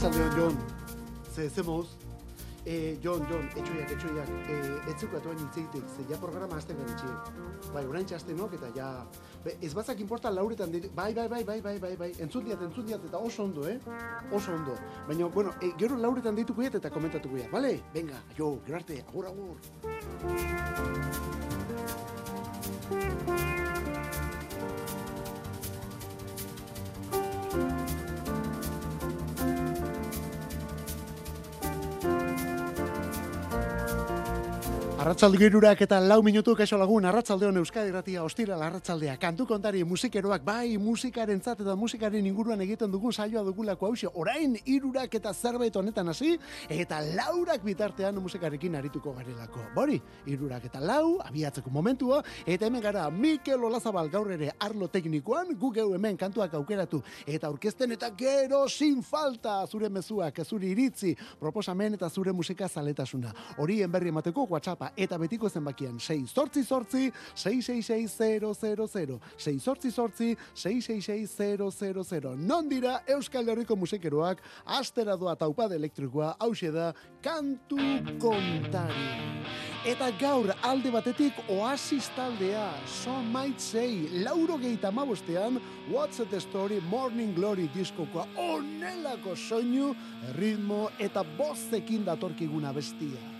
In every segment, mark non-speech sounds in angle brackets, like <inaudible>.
Arratsaldeon Jon. Ze ze moz? Eh, Jon, Jon, etxoiak, etxoiak, eh, etzuko atoen hitzeitek, ze ja programa hasten garitxe. Bai, orain txasten nok, eta ja... Be, ez bazak importa lauretan, dit, bai, bai, bai, bai, bai, bai, bai, entzun diat, entzun diat, eta oso ondo, eh? Oso ondo. Baina, bueno, eh, gero lauretan dituko diat eta komentatuko diat, bale? Venga, jo, gero arte, agur, agur. Arratsalde girurak eta lau minutu kaixo lagun, arratsaldeon Euskadi Irratia ostira arratsaldea. Kantu kontari musikeroak bai musikaren zat eta musikaren inguruan egiten dugun saioa dugulako hause. Orain irurak eta zerbait honetan hasi eta laurak bitartean musikarekin arituko garelako. Bori, irurak eta lau, abiatzeko momentua, eta hemen gara Mikel Olazabal gaur ere arlo teknikoan, gu geu hemen kantuak aukeratu eta aurkezten eta gero sin falta zure mezuak, zure iritzi, proposamen eta zure musika zaletasuna. Horien berri emateko WhatsAppa eta betiko zenbakian 6 sortzi sortzi 666000 6 sortzi sortzi 666000 non dira Euskal Herriko musikeroak astera doa taupade elektrikoa hause da kantu kontari. Eta gaur alde batetik oasis taldea, so might say, lauro geita mabostean, What's the Story Morning Glory diskokoa. Onelako soinu, ritmo eta bozekin datorkiguna bestia.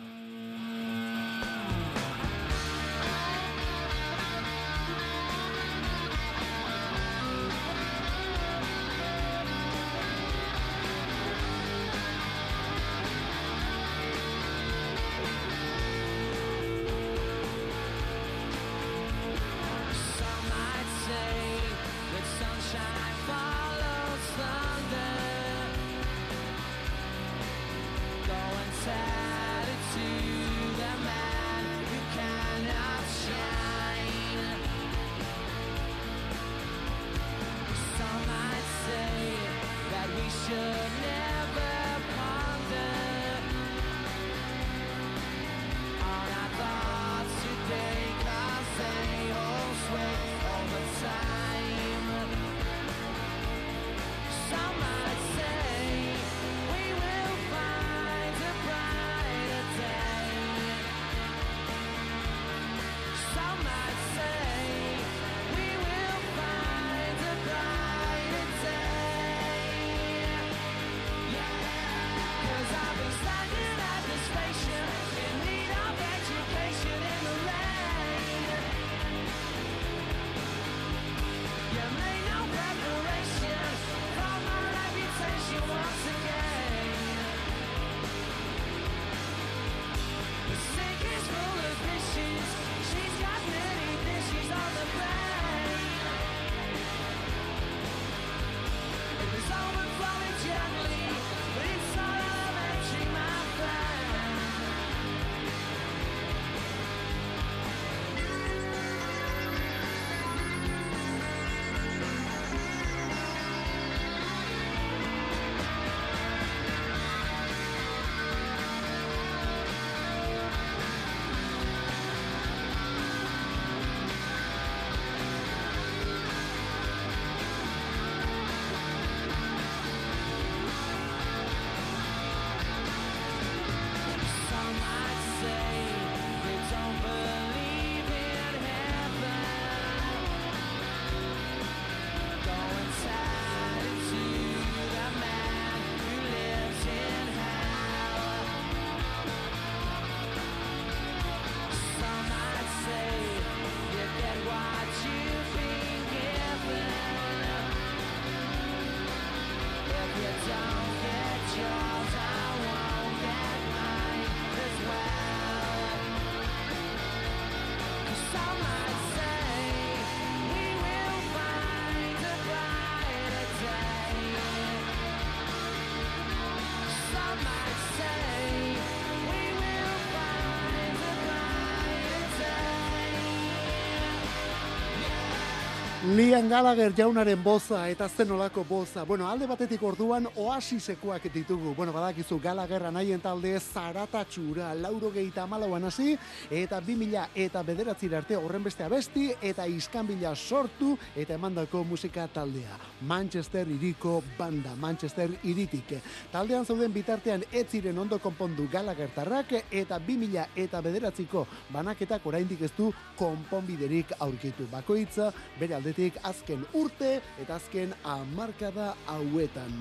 Lian Gallagher jaunaren boza eta zenolako boza. Bueno, alde batetik orduan oasisekoak ditugu. Bueno, badakizu Gallagher anaien talde zaratatxura, lauro gehieta malauan hasi, eta bi mila eta bederatzira arte horren beste abesti, eta iskanbila sortu, eta emandako musika taldea. Manchester iriko banda, Manchester iritik. Taldean zauden bitartean ez ziren ondo konpondu Gallagher tarrak, eta bi mila eta bederatziko banaketak oraindik ez du konponbiderik aurkitu. Bakoitza, bere aldetik azken urte eta azken amarkada hauetan.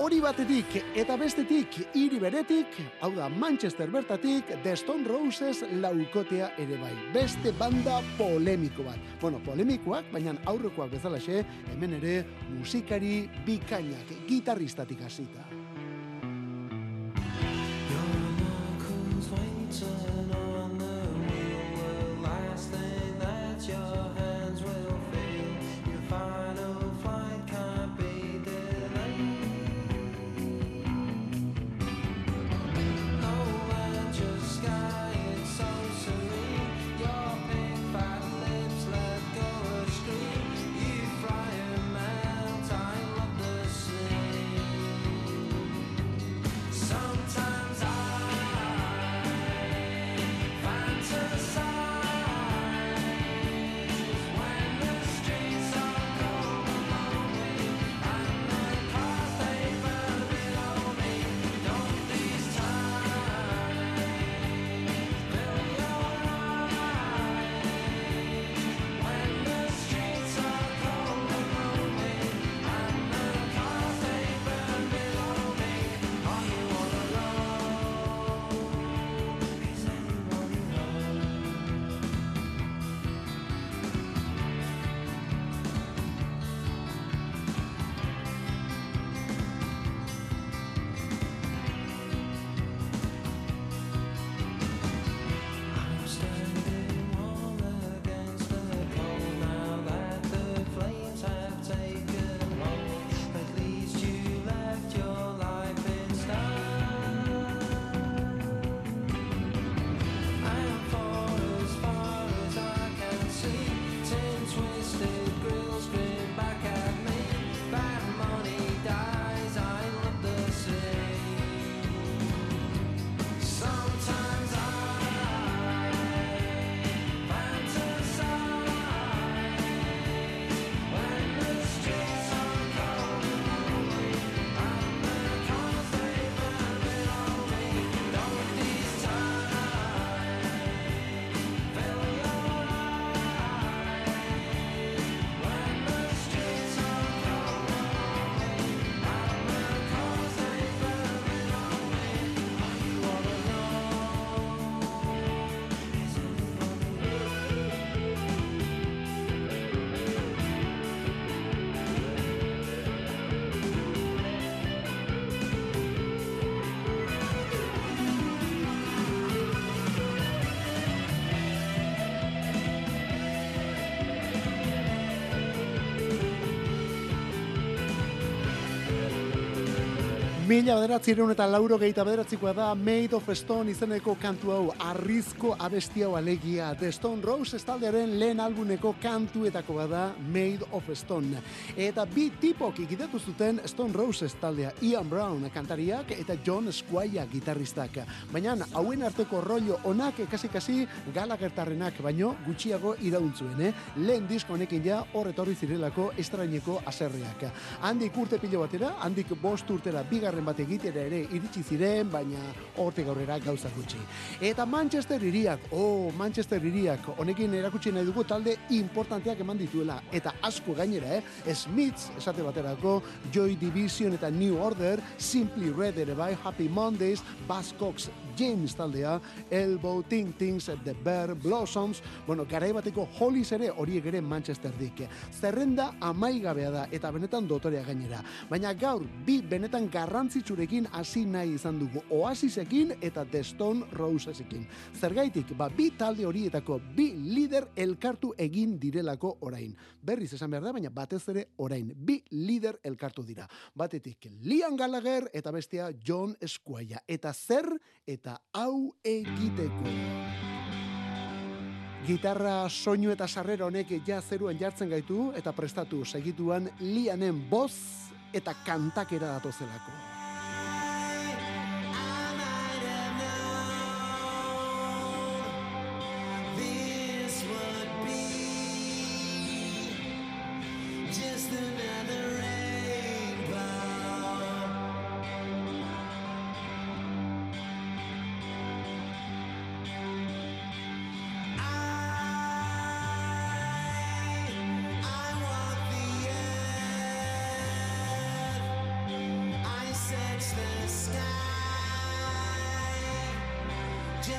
Hori batetik eta bestetik hiri beretik, hau da Manchester bertatik, The Stone Roses laukotea ere bai. Beste banda polemiko bat. Bueno, polemikoak, baina aurrekoak bezalaxe, hemen ere musikari bikainak, gitarristatik hasita. Sometimes Mila bederatzireun eta lauro gehieta bederatzikoa da Made of Stone izeneko kantu hau, arrizko abesti hau alegia. The Stone Rose taldearen lehen albuneko kantuetako bada Made of Stone. Eta bi tipok ikidatu zuten Stone Roses taldea, Ian Brown kantariak eta John Squire gitarristak. Baina hauen arteko rollo onak kasi-kasi galagertarrenak, baino gutxiago irauntzuen, eh? Lehen disko honekin ja horretorri zirelako estraineko aserreak. Handik urte pilo batera, handik bost urtera bigarren bat egitera ere iritsi ziren, baina hortik aurrera gauza gutxi. Eta Manchester iriak, oh, Manchester iriak, honekin erakutsi nahi dugu talde importanteak eman dituela, eta asko gainera, eh? Smiths, esate baterako, Joy Division eta New Order, Simply Red ere bai, Happy Mondays, Buzz Cox, James taldea, Elbow, Ting Tings, The Bear, Blossoms, bueno, garai bateko Hollies ere horiek ere Manchester dik. Zerrenda amaigabea da eta benetan dotorea gainera. Baina gaur bi benetan garrantzitsurekin hasi nahi izan dugu Oasisekin eta The Stone Rosesekin. Zergaitik, ba bi talde horietako bi lider elkartu egin direlako orain. Berriz esan behar da, baina batez ere orain. Bi lider elkartu dira. Batetik Liam Gallagher eta bestea John Squire. Eta zer eta hau egiteko. Gitarra soinu eta sarrera honek ja jartzen gaitu eta prestatu segituan lianen boz eta kantakera datozelako.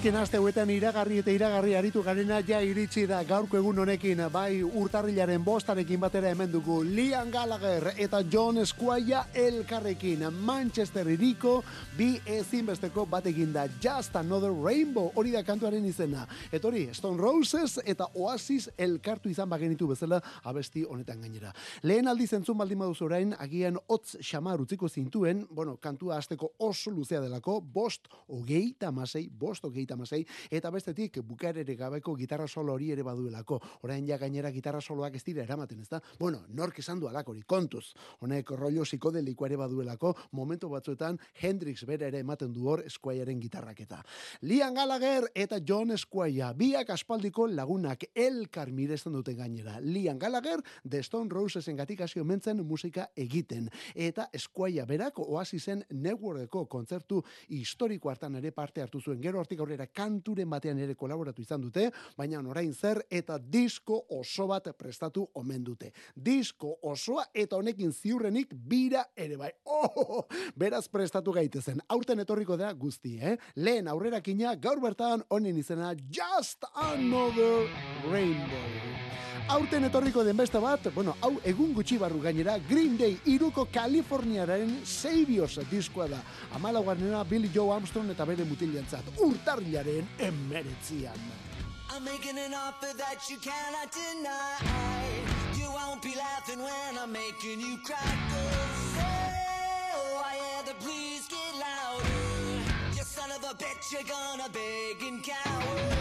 Azken aste hauetan iragarri eta iragarri aritu garena ja iritsi da gaurko egun honekin. Bai urtarrilaren bostarekin batera hemen dugu Liam Gallagher eta John Squire elkarrekin. Manchester iriko bi ezinbesteko batekin da. Just Another Rainbow hori da kantuaren izena. Eta hori Stone Roses eta Oasis elkartu izan bagenitu bezala abesti honetan gainera. Lehen aldi zentzun baldin baduz orain agian hotz xamar utziko zintuen bueno kantua hasteko oso luzea delako bost hogei tamasei bost hogei tamasei eta bestetik bukarere gabeko gitarra solo hori ere baduelako. Orain ja gainera gitarra soloak ez dira eramaten ezta? Bueno nork esan du alakori kontuz. Honek rollo psikodeliko ere baduelako momentu batzuetan Hendrix bere ere ematen du hor Squireren gitarraketa Liam Gallagher eta John Squire biak aspaldiko lagunak elkar miresten duten gainera. Liam Gallagher The Stone Rosesen gatik hasi omentzen musika egiten. Eta Squire berak Oasisen networkeko kontzertu historiko hartan ere parte hartu zuen. Gero hortik aurrera kanturen batean ere kolaboratu izan dute baina orain zer eta disko oso bat prestatu omen dute. Disko osoa eta honekin ziurrenik bira ere bai. <laughs> Oh, beraz prestatu gaitezen. Aurten etorriko da guzti eh? Lehen aurrerakina gaur bertan honen izena Just Another Rainbow Aurten etorriko den beste bat, bueno, hau egun gutxi barru gainera, Green Day iruko Kaliforniaren Saviors diskoa da. Amala guarnera Billy Joe Armstrong eta bere mutiliantzat, urtarrilaren emeretzian. I'm making an offer that you cannot deny. You won't be laughing when I'm making you cry. oh, I hear the please get louder. You son of a bitch, you're gonna beg and cower.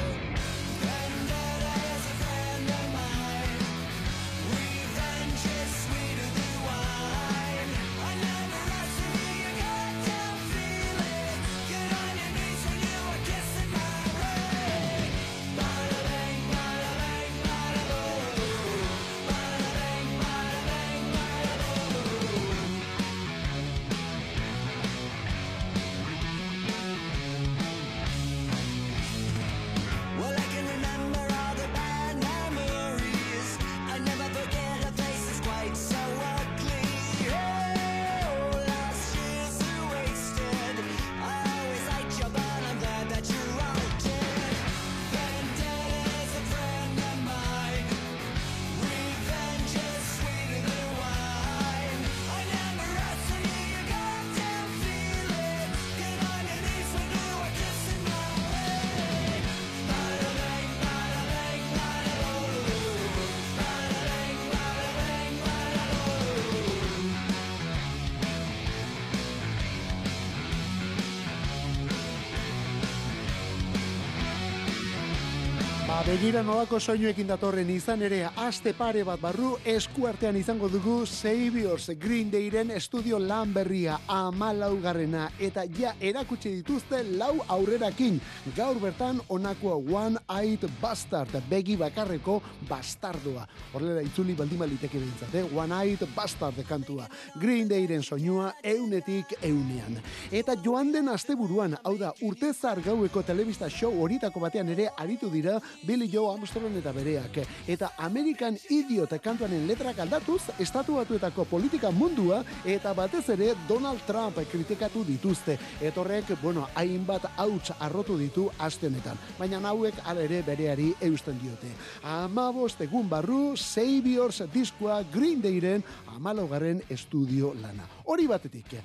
Begira nolako soinuekin datorren izan ere aste pare bat barru eskuartean izango dugu Saviors Green Dayren estudio lan berria amalaugarrena eta ja erakutsi dituzte lau aurrerakin. Gaur bertan onako One Eyed Bastard begi bakarreko bastardoa horrela itzuli baldima liteke behintzat, eh? One Eyed Bastard kantua. Green Dayren soinua eunetik eunean. Eta joan den asteburuan hau da urtezar gaueko telebista show horitako batean ere aritu dira Billy Joe Armstrong eta bereak. Eta American Idiot kantuanen letrak aldatuz, estatu batuetako politika mundua eta batez ere Donald Trump kritikatu dituzte. Etorrek, bueno, hainbat hauts arrotu ditu astenetan. Baina hauek ala ere bereari eusten diote. Amabost egun barru, Saviors diskoa Green Dayren amalaugarren estudio lana. Hori batetik,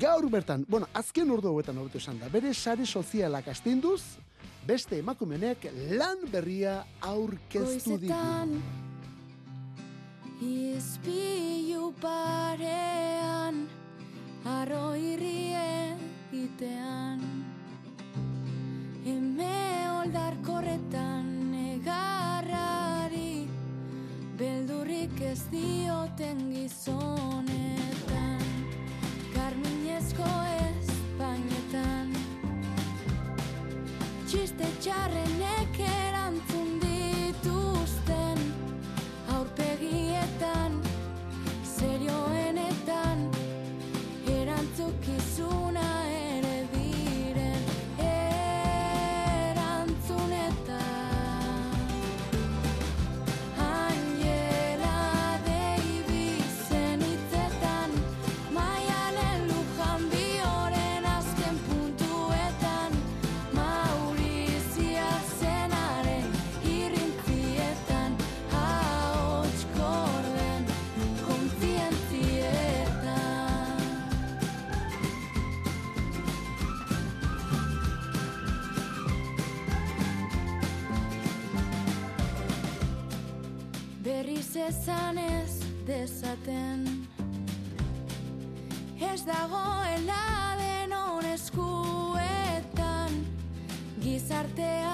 gaur bertan, bueno, azken ordu hauetan hobeto esan da, bere sare sozialak astinduz, beste emakumenek lan berria aurkeztu ditu. Izpilu parean Arro irrie itean Eme oldarkorretan negarrari Beldurrik ez dioten gizonetan Txiste txarrenek ezan ez dezaten. Ez dagoela denon eskuetan Gizartearen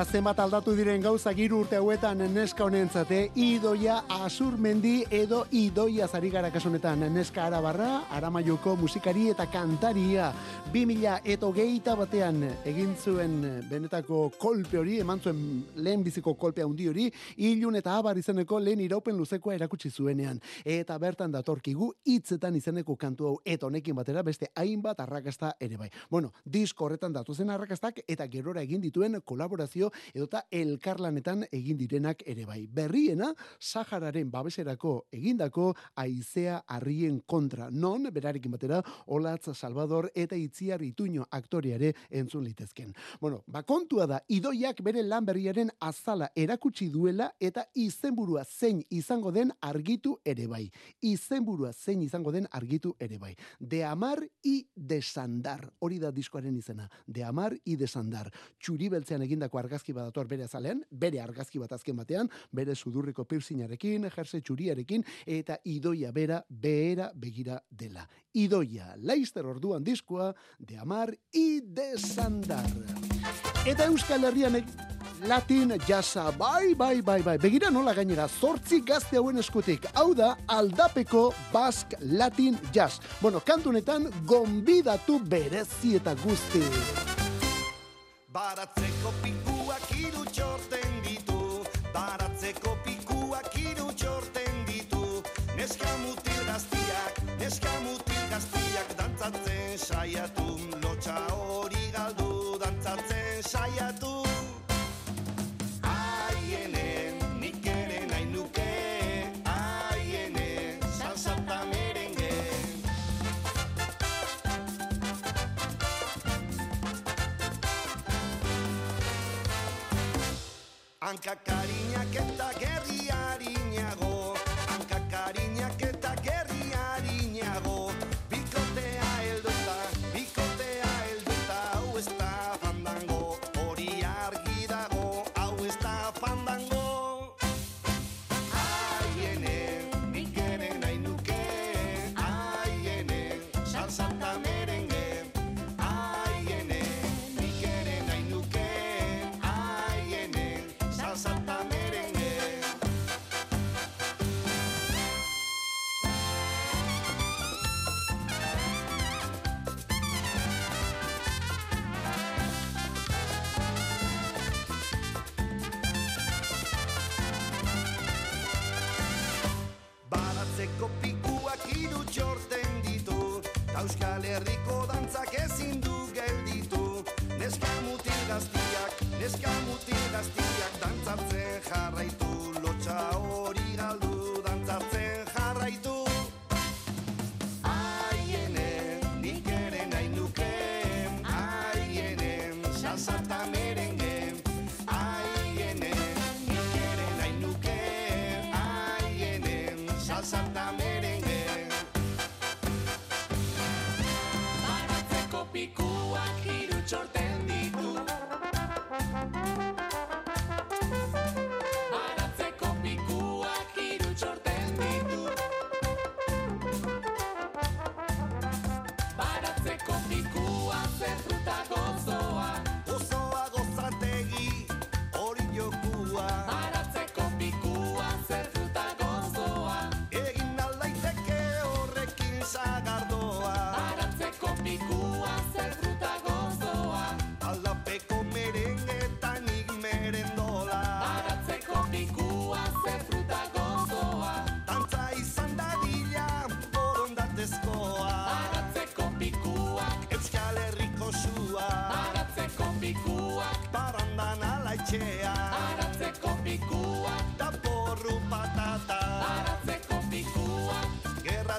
eta zenbat aldatu diren gauza hiru urte hauetan neska honentzate idoia asurmendi edo idoia zari gara kasu honetan. Neska arabarra, aramaioko musikari eta kantaria 2000 eta hogeita batean egin zuen benetako kolpe hori, eman zuen lehen biziko kolpea handi hori, ilun eta abar izeneko lehen iraupen luzekoa erakutsi zuenean. Eta bertan datorkigu hitzetan izeneko kantu hau eta honekin batera beste hainbat arrakasta ere bai. Bueno, disko horretan datu zen arrakastak eta gerora egin dituen kolaborazio edota elkarlanetan egin direnak ere bai. Berriena, Sahararen babeserako egindako aizea harrien kontra. Non, berarekin batera, Olatz Salvador eta Itziar Ituño aktoreare entzun litezken. Bueno, ba kontua da, idoiak bere lan berriaren azala erakutsi duela eta izenburua zein izango den argitu ere bai. Izenburua zein izango den argitu ere bai. De amar y desandar. Hori da diskoaren izena. De amar y desandar. Txuri beltzean egindako argazki bat dator bere azalean, bere argazki bat azken batean, bere sudurriko piercinarekin, jerse txuriarekin, eta idoia bera, behera begira dela. Idoia, Leister orduan diskoa, de amar y desandar. Eta Euskal Herrian e- Latin jazza, bai, bai, bai, bai. Begira nola gainera, zortzi gazte hauen eskutik. Hau da, aldapeko Basque Latin Jazz. Bueno, kantunetan, gonbidatu berezi eta guzti. Baratzeko pikuak Arranca carinha que tá guerra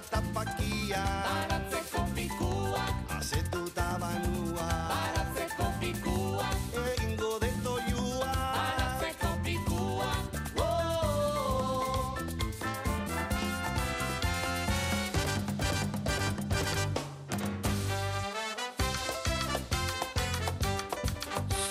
tapakia. Baratzeko pikuak, Azetuta banua. Baratzeko pikuak, Egingo de toiua baratzeko pikuak. Oh,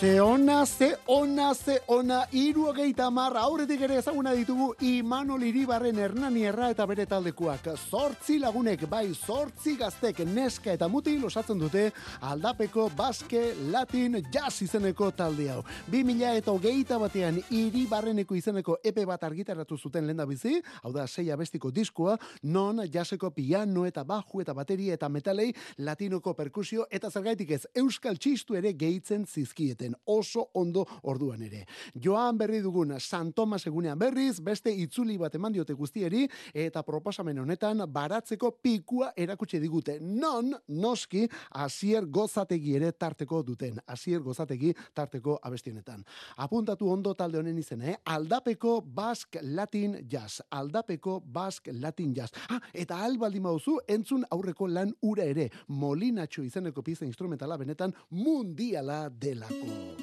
Ze ona, ze ona, ze ona, iru hogeita marra, aurretik ere ezaguna ditugu Imanol Iribarren Hernanierra eta bere taldekuak. Zortzi lagunek, bai, zortzi gaztek, neska eta mutil osatzen dute aldapeko baske latin jazz izeneko talde hau. Bi mila eta hogeita batean Iribarreneko izeneko epe bat argitaratu zuten lenda bizi, hau da sei abestiko diskoa, non jazzeko piano eta baju eta bateria eta metalei latinoko perkusio eta zergaitik ez euskal txistu ere gehitzen zizkieten oso ondo orduan ere. Joan berri dugun San Tomas egunean berriz, beste itzuli bat eman diote guztieri eta proposamen honetan baratzeko pikua erakutsi digute. Non, noski, asier gozategi ere tarteko duten. Asier gozategi tarteko abestionetan. Apuntatu ondo talde honen izena, eh? Aldapeko Bask Latin Jazz. Aldapeko Bask Latin Jazz. Ah, eta albaldin bauzu, entzun aurreko lan ura ere. Molinatxo izeneko pizza instrumentala benetan mundiala delako.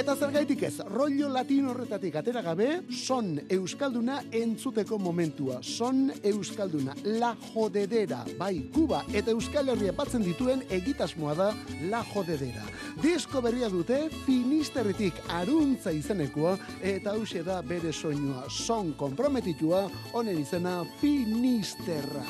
Eta zergaitik ez, rollo latino horretatik atera gabe, son euskalduna entzuteko momentua. Son euskalduna, la jodedera, bai, Kuba eta Euskal Herria batzen dituen egitasmoa da la jodedera. Disko berria dute, finisterritik aruntza izenekoa, eta hause da bere soinua, son komprometitua, honen izena finisterra.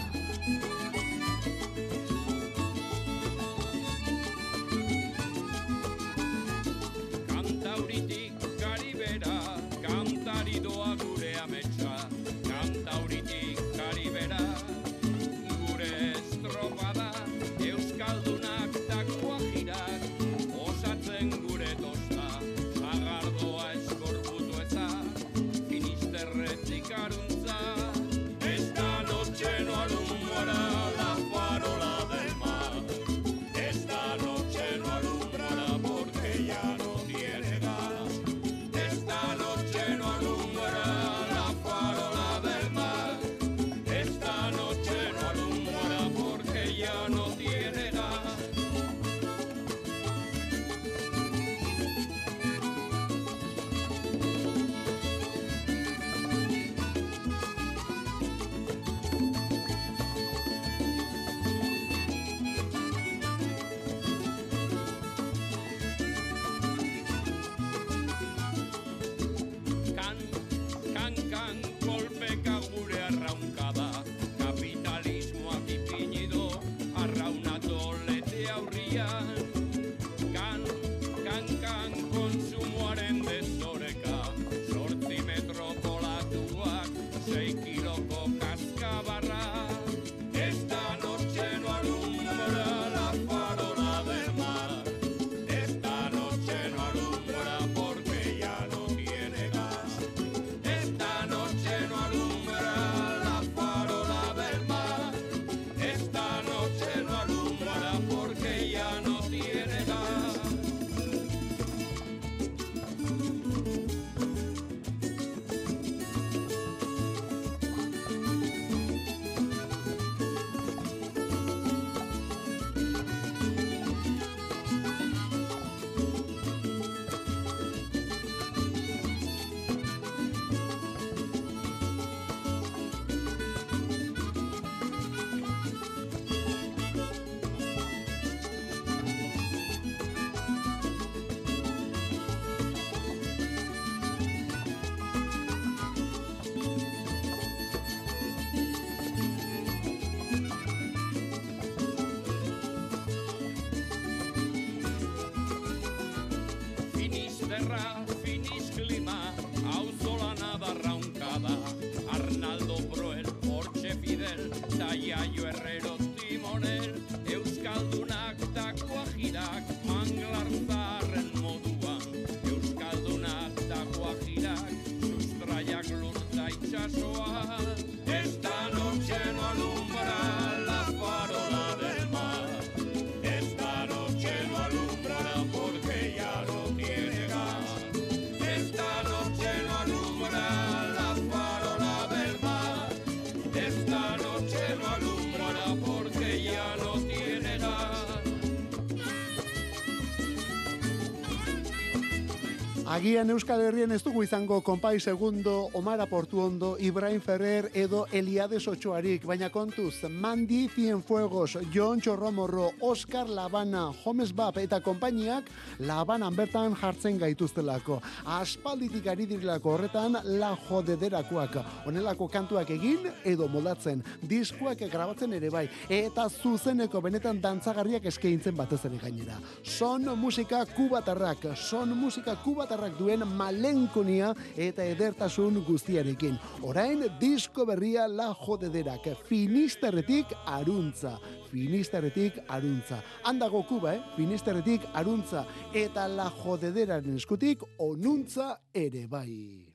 Agian Euskal Herrien ez dugu izango Konpai Segundo, Omar Portuondo, Ibrahim Ferrer edo Eliades Ochoarik, baina kontuz, Mandi Cienfuegos, Jon Chorromorro, Oscar Labana, Homes Bab eta konpainiak Labanan bertan jartzen gaituztelako. Aspalditik ari direlako horretan la jodederakoak. Honelako kantuak egin edo moldatzen, diskuak grabatzen ere bai, eta zuzeneko benetan dantzagarriak eskaintzen batez ere gainera. Son musika kubatarrak, son musika kubatarrak duen malenkonia eta edertasun guztiarekin. Orain disko berria la jodederak, finisterretik aruntza. Finisterretik aruntza. Handago kuba, eh? Finisterretik aruntza. Eta la jodederaren eskutik onuntza ere bai.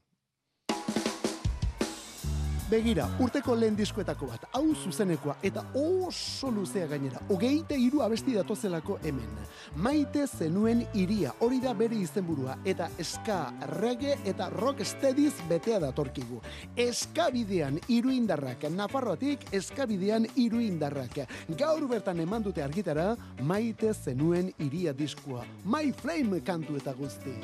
Begira, urteko lehen diskoetako bat, hau zuzenekoa, eta oso luzea gainera, hogeite hiru abesti datozelako hemen. Maite zenuen iria, hori da bere izenburua, eta ska, reggae eta rock steadiz betea datorkigu. Eskabidean hiru indarrak, Nafarroatik eskabidean hiru indarrak. Gaur bertan eman dute argitara, maite zenuen iria diskoa. My Flame kantu eta guzti.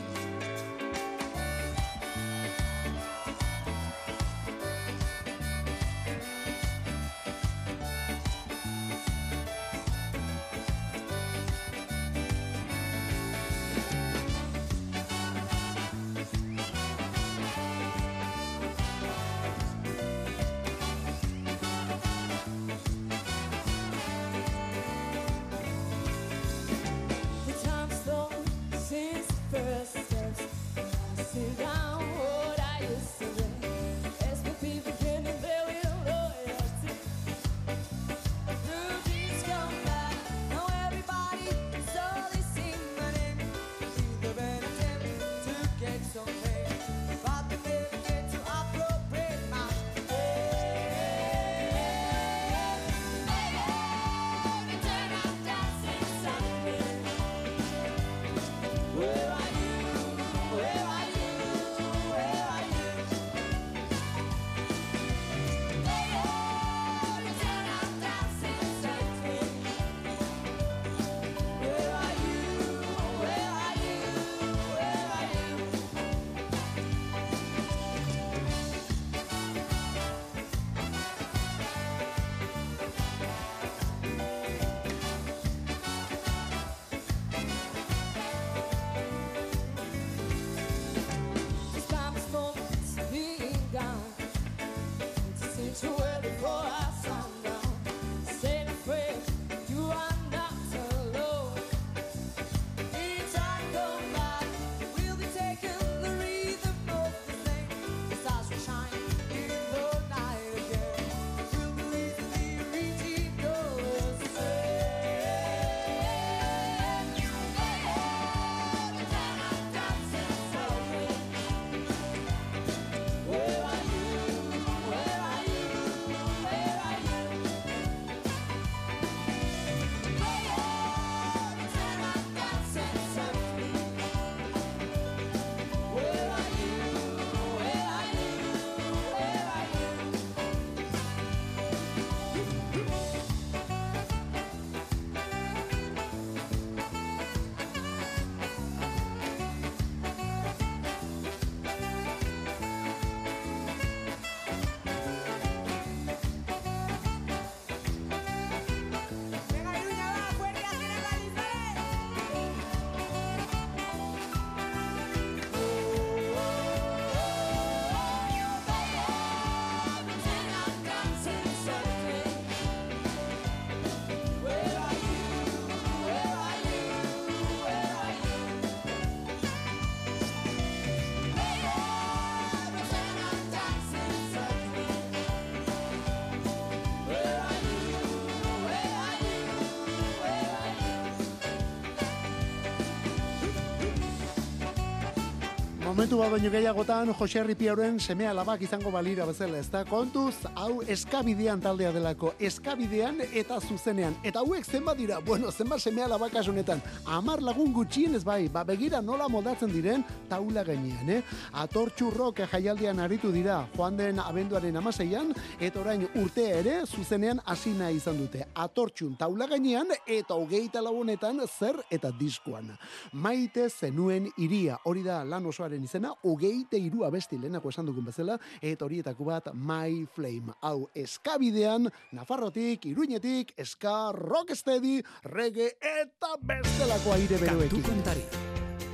Momentu bat baino gehiagotan, Jose Ripiauren seme alabak izango balira bezala, ez da? Kontuz, hau eskabidean taldea delako, eskabidean eta zuzenean. Eta hauek zenbat dira, bueno, zenbat seme alabak asunetan, amar lagun gutxien ez bai, ba begira nola moldatzen diren taula gainean, eh? Atortxu rock jaialdian aritu dira, joan den abenduaren amaseian, eta orain urtea ere zuzenean hasi izan dute. Atortxun taula gainean eta hogeita lagunetan zer eta diskoan. Maite zenuen iria, hori da lan osoaren izena, hogeite irua besti lehenako esan dugun bezala, eta horietako bat My Flame. Hau eskabidean, Nafarrotik, Iruinetik, eska, rocksteady, reggae eta bestelako aire Kantu beroekin. kontari.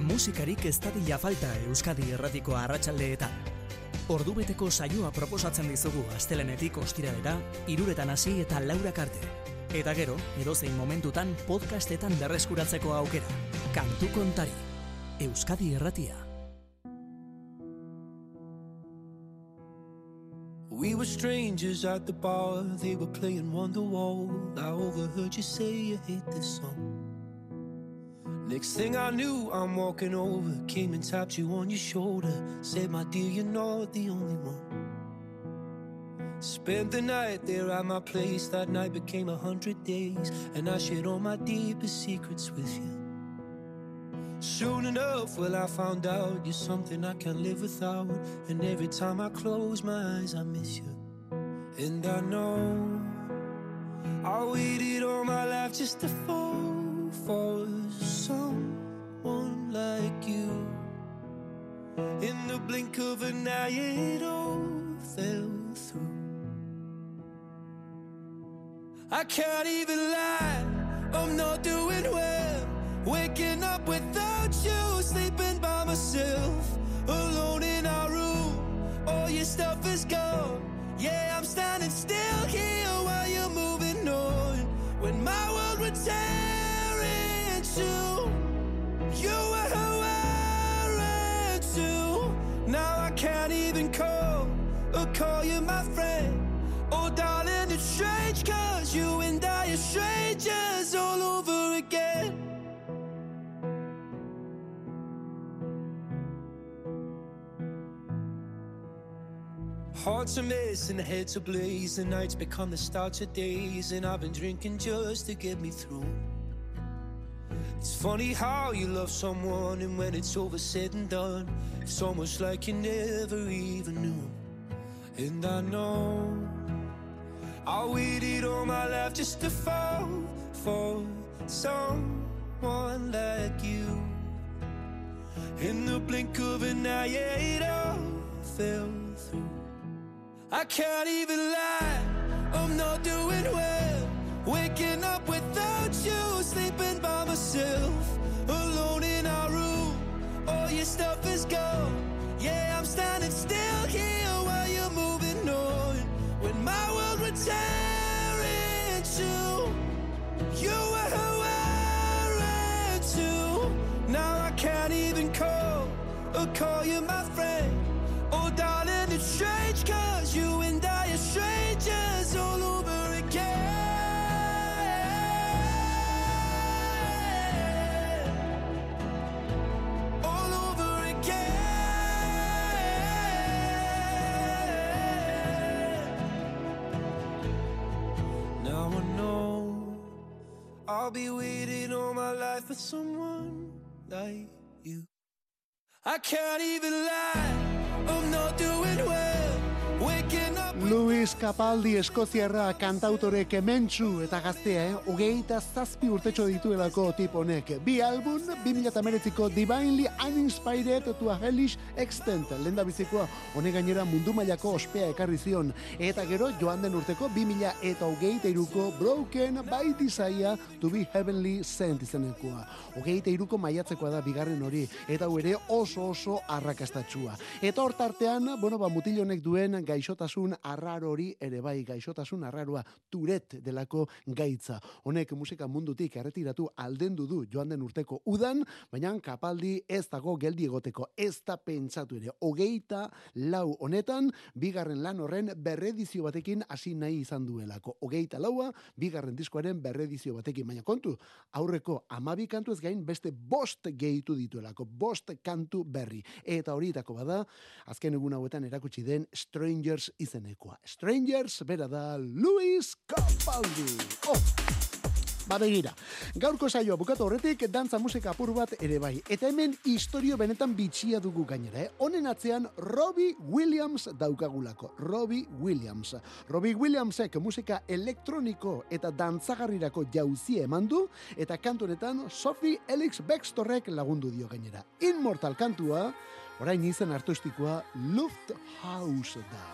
Musikarik ez dadila falta Euskadi erratiko arratsaldeetan. Ordubeteko saioa proposatzen dizugu astelenetik ostiralera, iruretan hasi eta laurak arte. Eta gero, edozein momentutan podcastetan berreskuratzeko aukera. Kantu kontari. Euskadi erratia. We were strangers at the bar, they were playing Wonderwall. I overheard you say you hate this song. Next thing I knew, I'm walking over, came and tapped you on your shoulder. Said, My dear, you're not the only one. Spent the night there at my place, that night became a hundred days, and I shared all my deepest secrets with you. Soon enough, well, I found out you're something I can't live without. And every time I close my eyes, I miss you. And I know I waited all my life just to fall for someone like you. In the blink of an eye, it all fell through. I can't even lie, I'm not doing well. Waking up without you, sleeping by myself, alone in our room. All your stuff is gone. Yeah, I'm standing still here while you're moving on. When my world would tear in two, you were who I ran to. Now I can't even call or call you my friend. Oh, darling, Hearts are missing, heads are blazing, nights become the start of days, and I've been drinking just to get me through. It's funny how you love someone, and when it's over, said and done, it's almost like you never even knew. And I know I waited all my life just to fall for someone like you. In the blink of an eye, it all fell through. I can't even lie, I'm not doing well. Waking up without you, sleeping by myself, alone in our room. All your stuff is gone. Yeah, I'm standing still here while you're moving on. When my world would tear in two, you were who I ran to. Now I can't even call or call you my friend. Oh, darling, strange cause you and I are strangers all over again. All over again. Now I know I'll be waiting all my life for someone like you. I can't even lie, Oh, I'm not doing well. Luis Capaldi Eskoziarra kantautore kementsu eta gaztea, eh? Hogeita zazpi urtetxo dituelako tip honek. Bi album, 2008ko Divinely Uninspired to a Hellish Extent. Lenda bizikoa, honek gainera mundu mailako ospea ekarri zion. Eta gero, joan den urteko 2000 eta hogeita iruko Broken by Desire to be Heavenly Sent izenekoa. Hogeita iruko maiatzekoa da bigarren hori. Eta hau ere oso oso arrakastatxua. Eta hortartean, bueno, ba, mutil honek duen gaixotasun arraro arraro hori ere bai gaixotasun arraroa turet delako gaitza. Honek musika mundutik erretiratu aldendu du joan den urteko udan, baina kapaldi ez dago geldi egoteko, ez da pentsatu ere. Hogeita lau honetan, bigarren lan horren berredizio batekin hasi nahi izan duelako. Hogeita laua, bigarren diskoaren berredizio batekin, baina kontu, aurreko amabi kantu ez gain beste bost gehitu dituelako, bost kantu berri. Eta horietako bada, azken egun hauetan erakutsi den Strangers izenekoa. Strangers, bera da Luis Capaldi. Oh! Ba begira, gaurko saioa bukatu horretik dantza musika apur bat ere bai. Eta hemen historio benetan bitxia dugu gainera, eh? Honen atzean Robbie Williams daukagulako. Robbie Williams. Robbie Williamsek musika elektroniko eta dantzagarrirako jauzie eman du, eta kantu honetan Sophie Elix Bextorrek lagundu dio gainera. Immortal kantua, orain izen artistikoa Lufthouse da.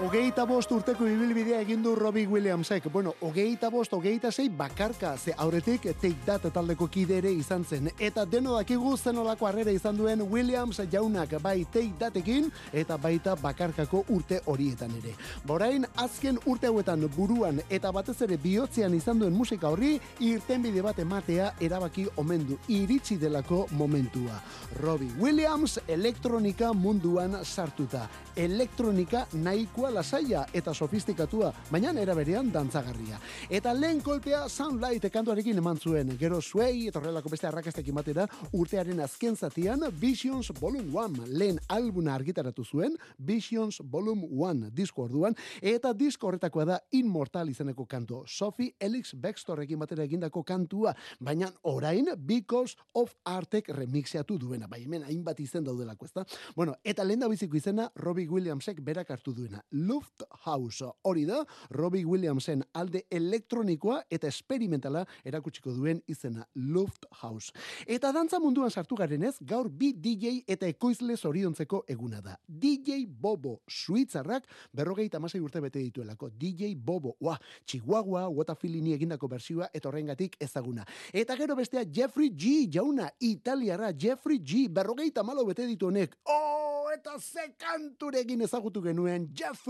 Hogeita bost urteko ibilbidea egin du Robbie Williamsek. Bueno, hogeita bost, hogeita sei bakarka, ze aurretik Take That taldeko kide ere izan zen. Eta deno dakigu zenolako harrera izan duen Williams jaunak bai Take Datekin eta baita bakarkako urte horietan ere. Borain, azken urte hauetan buruan eta batez ere bihotzean izan duen musika horri, irtenbide bat ematea erabaki omen du iritsi delako momentua. Robbie Williams elektronika munduan sartuta. Elektronika nahikoa lasaia eta sofistikatua, baina era berean dantzagarria. Eta lehen kolpea Soundlight kantuarekin eman zuen. Gero Sway eta horrelako beste arrakastekin batera urtearen azken zatian Visions Volume 1 lehen albuna argitaratu zuen Visions Volume 1 disko orduan eta disko horretakoa da Immortal izeneko kantu. Sophie Elix Bextorrekin batera egindako kantua, baina orain Because of Artek remixeatu duena. Bai, hemen hainbat izen daudelako, ezta? Bueno, eta lehen da biziko izena Robbie Williamsek berak hartu duena. Lufthouse. Hori da, Robbie Williamsen alde elektronikoa eta esperimentala erakutsiko duen izena Lufthouse. Eta dantza munduan sartu garenez, gaur bi DJ eta ekoizle zoriontzeko eguna da. DJ Bobo Suitzarrak berrogeita amasei urte bete dituelako. DJ Bobo, ua, Chihuahua, Feelingi egindako bersioa eta horrengatik ezaguna. Eta gero bestea Jeffrey G. jauna, italiara Jeffrey G. berrogeita malo bete ditu honek. Oh, eta ze kanturekin ezagutu genuen Jeffrey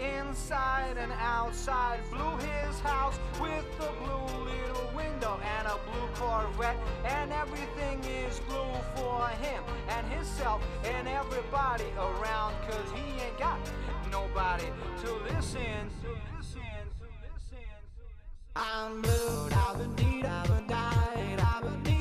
inside and outside. Blew his house with a blue little window and a blue Corvette. And everything is blue for him and himself and everybody around. Cause he ain't got nobody to listen. To listen, to listen, to listen. I'm blue, da ba dee da ba die, da ba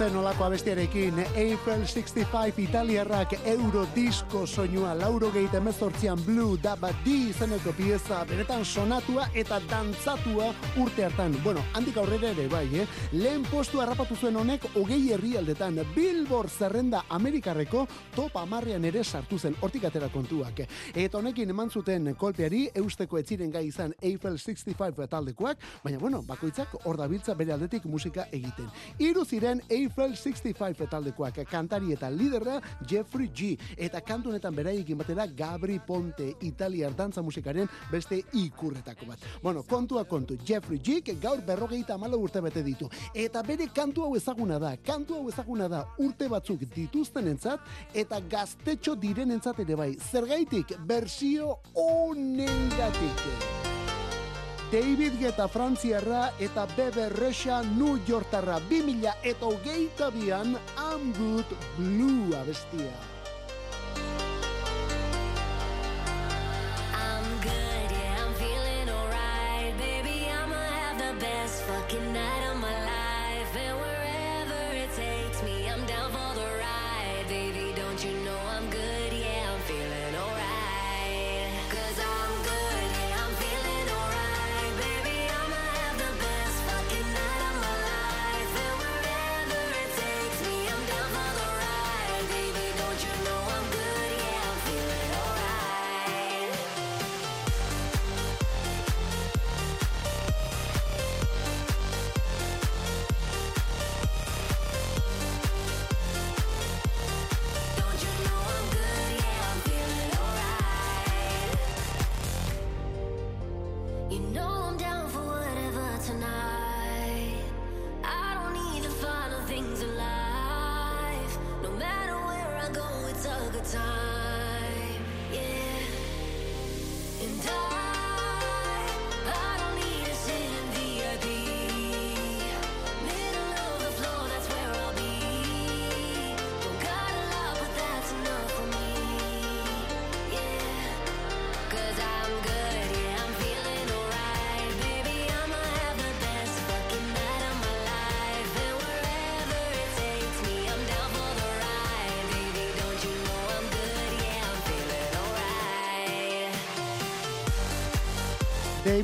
da Oh, zen olako abestiarekin, Eiffel 65 italiarrak Eurodisco soinua, lauro gehi emezortzian Blue Daba D izeneko pieza, benetan sonatua eta dantzatua urte hartan. Bueno, handik aurrera ere bai, eh? Lehen postu harrapatu zuen honek hogei herrialdetan Billboard zerrenda Amerikarreko top amarrean ere sartu zen, hortik atera kontuak. Eta honekin eman zuten kolpeari, eusteko etziren gai izan Eiffel 65 taldekoak, baina bueno, bakoitzak hor dabiltza bere aldetik musika egiten. Hiru ziren Eiffel 65 taldekoak, kantari eta liderra Jeffrey G. Eta kantu honetan beraiekin batera Gabri Ponte, italiar dantza musikaren beste ikurretako bat. Bueno, kontua kontu, Jeffrey G. gaur berrogeita amala urte bete ditu. Eta bere kantu hau ezaguna da, kantu hau ezaguna da urte batzuk dituztenentzat eta gaztetxo direnentzat ere bai. Zergaitik, bersio honengatik. David Guetta Frantziarra eta Bebe Rexha New Yorktarra 2000 eta hogeita bian Blue abestia.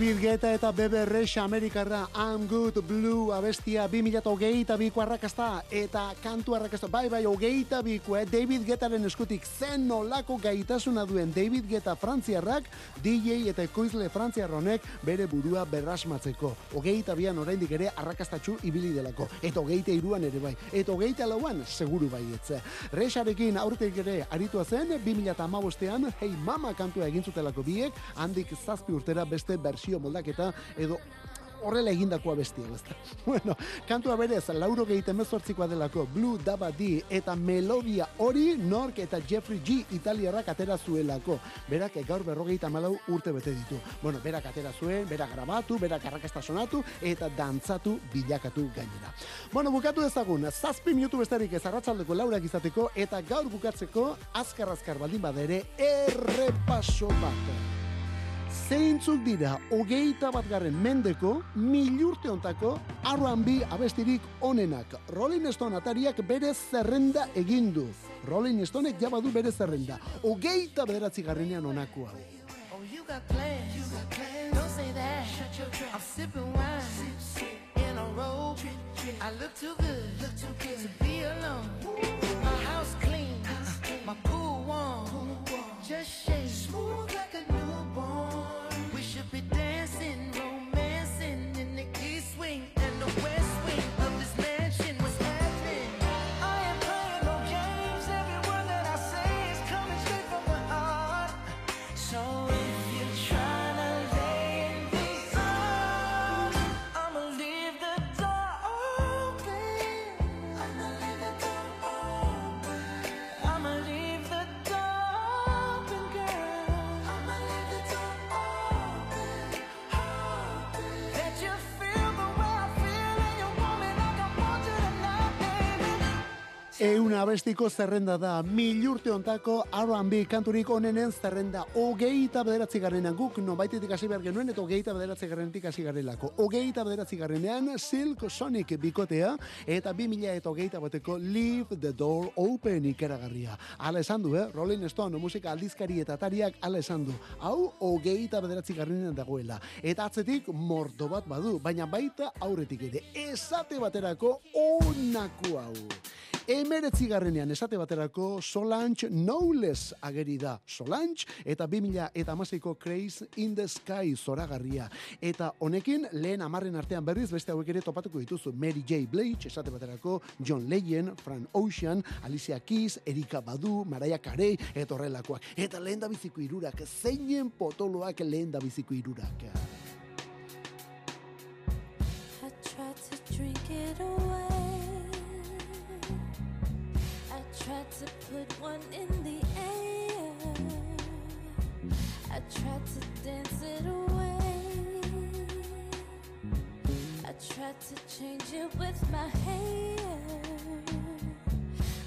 David Guetta eta Bebe Rexha Amerikarra I'm Good Blue abestia 2008 biko arrakazta eta kantu arrakazta bai bai hogeita biko eh? David Guettaren eskutik zen nolako gaitasuna duen David Guetta frantziarrak DJ eta ekoizle frantziarronek bere burua berrasmatzeko. Hogeita bian oraindik ere arrakastatxu ibili delako. Eta hogeita iruan ere bai. Eta hogeita lauan seguru baietz Rexarekin aurtek ere aritua zen 2008an Hey Mama kantua egin zutelako biek handik zazpi urtera beste bersio moldaketa edo horrela egindakoa bestia, ezta. <laughs> Bueno, kantua berez, lauro gehi emezortzikoa delako Blue Daba D eta melodia hori Nork eta Jeffrey G italiarrak atera zuelako. Berak gaur berrogeita malau urte bete ditu. Bueno, berak atera zuen, berak grabatu, berak arrakasta sonatu eta dantzatu bilakatu gainera. Bueno, bukatu ezagun, zazpi minutu bestarik ez arratzaldeko laurak izateko eta gaur bukatzeko azkar-azkar baldin badere errepaso bat. Zeintzuk dira hogeita bat garren mendeko milurte ontako R&B abestirik onenak. Rolling Stone atariak bere zerrenda egin du. Rolling Stonek jabadu bere zerrenda. Hogeita bederatzi garrenean onako hau. Oh. My clean. My pool warm. Just shake smooth like a newborn. Euna abestiko zerrenda da, mil urte ontako R&B kanturik onenen zerrenda. Ogeita bederatzi garrenean guk, no baitetik hasi behar genuen, eta ogeita bederatzi garrenetik hasi garelako. Ogeita bederatzi garrenean Silk Sonic bikotea, eta bi mila eta ogeita bateko Leave the Door Open ikeragarria. Hala esan du, eh? Rolling Stone musika aldizkari eta atariak hala esan du. Hau, ogeita bederatzi garrenean dagoela. Eta atzetik mordo bat badu, baina baita aurretik ere. Esate baterako onako hau. Emeretzi garrenean esate baterako Solange Knowles ageri da. Solange eta 2000 eta amaseiko Craze in the Sky zoragarria. Eta honekin lehen amarren artean berriz beste hauek ere topatuko dituzu. Mary J. Blige esate baterako John Legend, Fran Ocean, Alicia Keys, Erika Badu, Mariah Carey eta horrelakoak. Eta lehen da biziko irurak, zeinen potoloak lehen da biziko irurak. I tried to drink it away. Tried to put one in the air. I tried to dance it away. I tried to change it with my hair.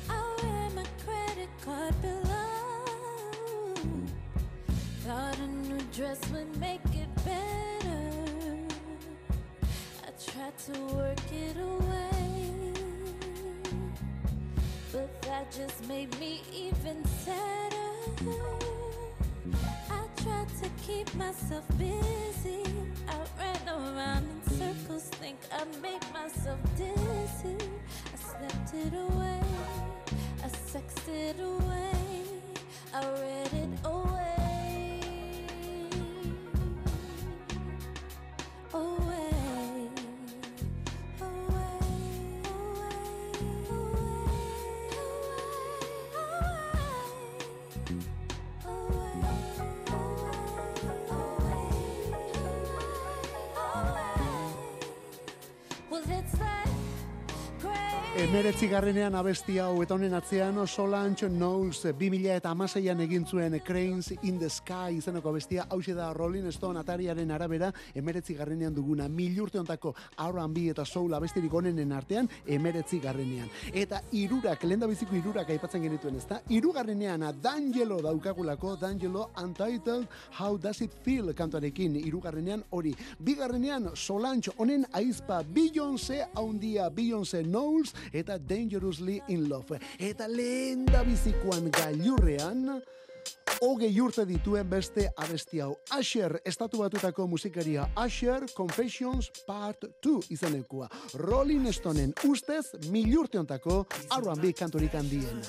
I wear my credit card below. Thought a new dress would make it better. I tried to work it away, that just made me even sadder. I tried to keep myself busy. I ran around in circles, think I made myself dizzy. I slept it away, I sexed it away, I read it away. Emeretzi garrenean abesti hau eta honen atzean Solange Knowles 2000 eta amaseian egin zuen Cranes in the Sky izeneko abestia hause da Rolling Stone atariaren arabera emeretzi garrenean duguna mil urte ontako R&B eta soul abestirik onenen artean emeretzi garrenean. Eta irurak, lehen biziko irurak aipatzen genituen ezta, irugarrenean D'Angelo daukagulako D'Angelo Untitled How Does It Feel kantuarekin irugarrenean hori. Bigarrenean Solange honen aizpa Beyoncé haundia Beyoncé Knowles eta Dangerously in Love. Eta lehen da bizikoan gailurrean hogei urte dituen beste abesti hau. Asher, estatu batutako musikaria Asher Confessions Part 2 izenekua. Rolling Stoneen ustez mil urte ontako R&B kanturik handiena.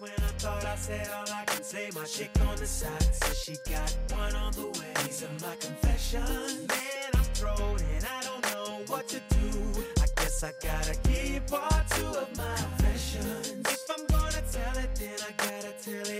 When I thought I said all I can say, my chick on the side says she got one on the way. These are my confessions. Man, I'm thrown and I don't know what to do. I guess I gotta keep part two of my confessions. If I'm gonna tell it, then I gotta tell it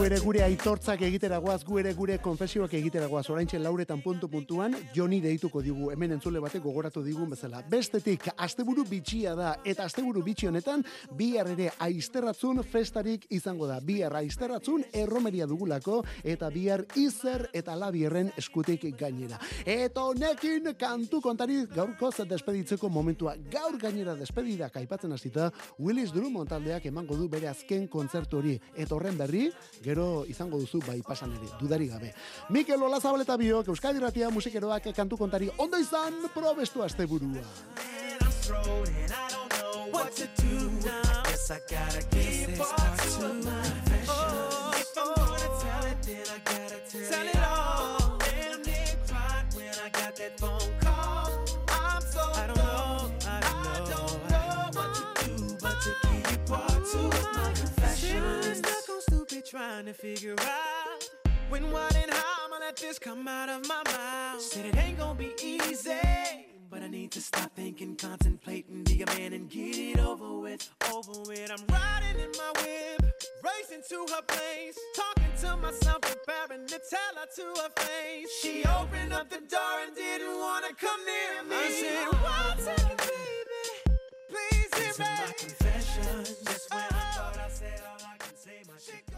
Ere gure aitortzak egiteragoaz, gu ere gure konfesioak egiteragoaz, oraintxe lauretan puntu puntuan, Joni deituko digu, hemen entzule batek gogoratu digun bezala. Bestetik, asteburu bitxia da, eta asteburu bitxi honetan, bihar ere aizterratzun festarik izango da. Bihar aizterratzun erromeria dugulako, eta bihar izer eta labierren eskutik gainera. Eta honekin kantu kontari gaurko despeditzeko momentua. Gaur gainera despedidak aipatzen hasita, Willis Drummond taldeak emango du bere azken kontzertu hori. Eta horren berri, gero izango duzu bai pasan ere, dudari gabe. Mikel Olazabal eta biok, Euskadi Ratia musikeroak kantu kontari ondo izan probestu asteburua. I'm gonna tell it, all. Damn near cried when I got that phone trying to figure out when, what, and how I'ma let this come out of my mouth. Said it ain't gonna be easy. But I need to stop thinking, contemplating, be a man and get it over with, over with. I'm riding in my whip, racing to her place, talking to myself, preparing to tell her to her face. She opened up the door and didn't wanna come near me. I said, one second, baby, please hear me. my confessions. Just when I uh-huh. thought I said all I can say, my chick